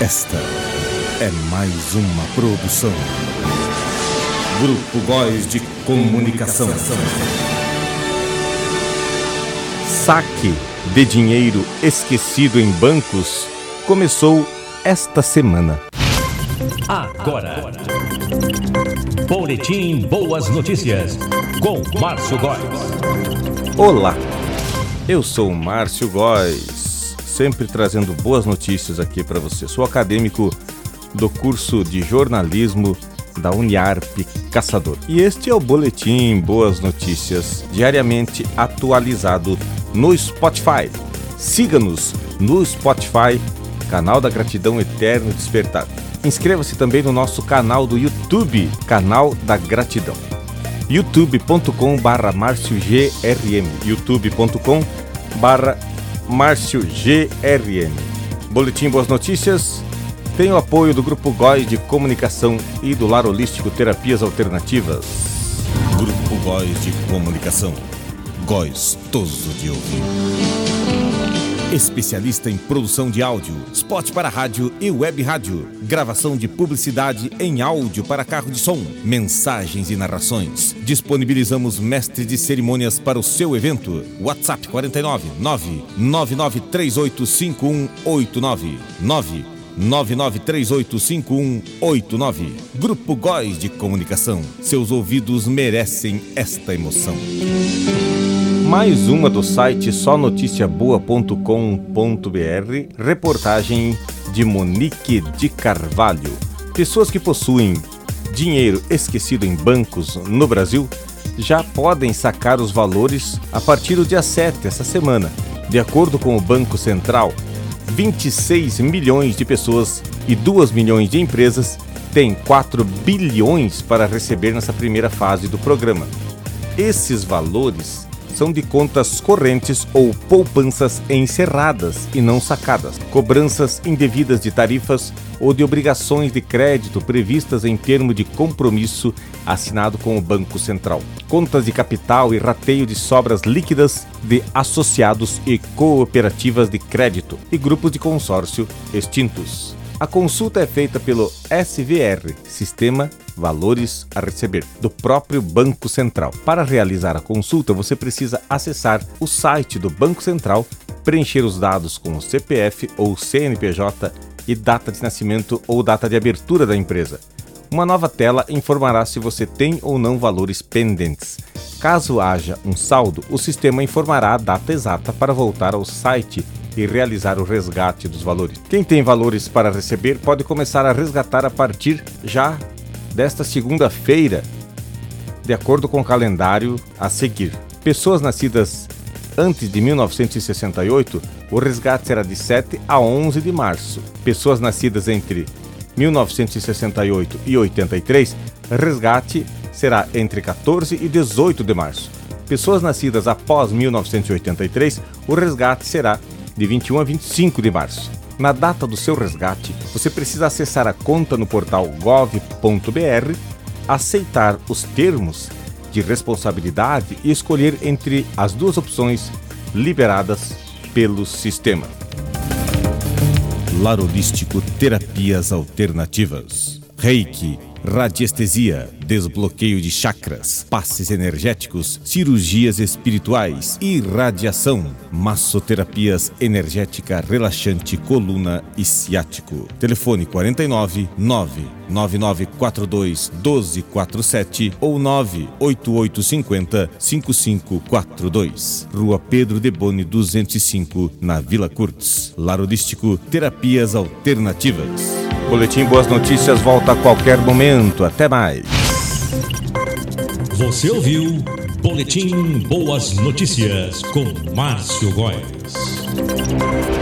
Esta é mais uma produção. Grupo Góis de Comunicação. Saque de dinheiro esquecido em bancos começou esta semana. Agora. Boletim Boas Notícias com Márcio Góes. Olá, eu sou o Márcio Góes, sempre trazendo boas notícias aqui para você. Sou acadêmico do curso de jornalismo da Uniarp Caçador. E este é o Boletim Boas Notícias, diariamente atualizado no Spotify. Siga-nos no Spotify, canal da Gratidão Eterno Despertar. Inscreva-se também no nosso canal do YouTube, canal da Gratidão. youtube.com barra barra grm Boletim Boas Notícias tem o apoio do Grupo GOI de Comunicação e do Lar Holístico Terapias Alternativas. Grupo GOI de Comunicação. Gostoso de ouvir. Especialista em produção de áudio, spot para rádio e web rádio, gravação de publicidade em áudio para carro de som, mensagens e narrações. Disponibilizamos mestre de cerimônias para o seu evento. WhatsApp 49 999385189 9 99385189. Grupo Góis de Comunicação. Seus ouvidos merecem esta emoção. Mais uma do site sonoticiaboa.com.br. Reportagem de Monique de Carvalho. Pessoas que possuem dinheiro esquecido em bancos no Brasil já podem sacar os valores a partir do dia 7 essa semana. De acordo com o Banco Central, 26 milhões de pessoas e 2 milhões de empresas têm 4 bilhões para receber nessa primeira fase do programa. Esses valores são de contas correntes ou poupanças encerradas e não sacadas, cobranças indevidas de tarifas ou de obrigações de crédito previstas em termo de compromisso assinado com o Banco Central, contas de capital e rateio de sobras líquidas de associados e cooperativas de crédito e grupos de consórcio extintos. A consulta é feita pelo SVR, Sistema Valores a Receber, do próprio Banco Central. Para realizar a consulta, você precisa acessar o site do Banco Central, preencher os dados com o CPF ou CNPJ e data de nascimento ou data de abertura da empresa. Uma nova tela informará se você tem ou não valores pendentes. Caso haja um saldo, o sistema informará a data exata para voltar ao site e realizar o resgate dos valores. Quem tem valores para receber pode começar a resgatar a partir já desta segunda-feira, de acordo com o calendário a seguir. Pessoas nascidas antes de 1968, o resgate será de 7 a 11 de março. Pessoas nascidas entre 1968 e 83, resgate será entre 14 e 18 de março. Pessoas nascidas após 1983, o resgate será de 21 a 25 de março. Na data do seu resgate, você precisa acessar a conta no portal gov.br, aceitar os termos de responsabilidade e escolher entre as duas opções liberadas pelo sistema. Larolístico Terapias Alternativas. Reiki radiestesia, desbloqueio de chakras, passes energéticos, cirurgias espirituais, irradiação, massoterapias energética relaxante coluna e ciático. Telefone 49 99942 1247 ou 98850 5542. Rua Pedro de Boni 205, na Vila Curtis. Larodístico Terapias Alternativas. Boletim Boas Notícias volta a qualquer momento. Até mais. Você ouviu Boletim Boas Notícias com Márcio Góes.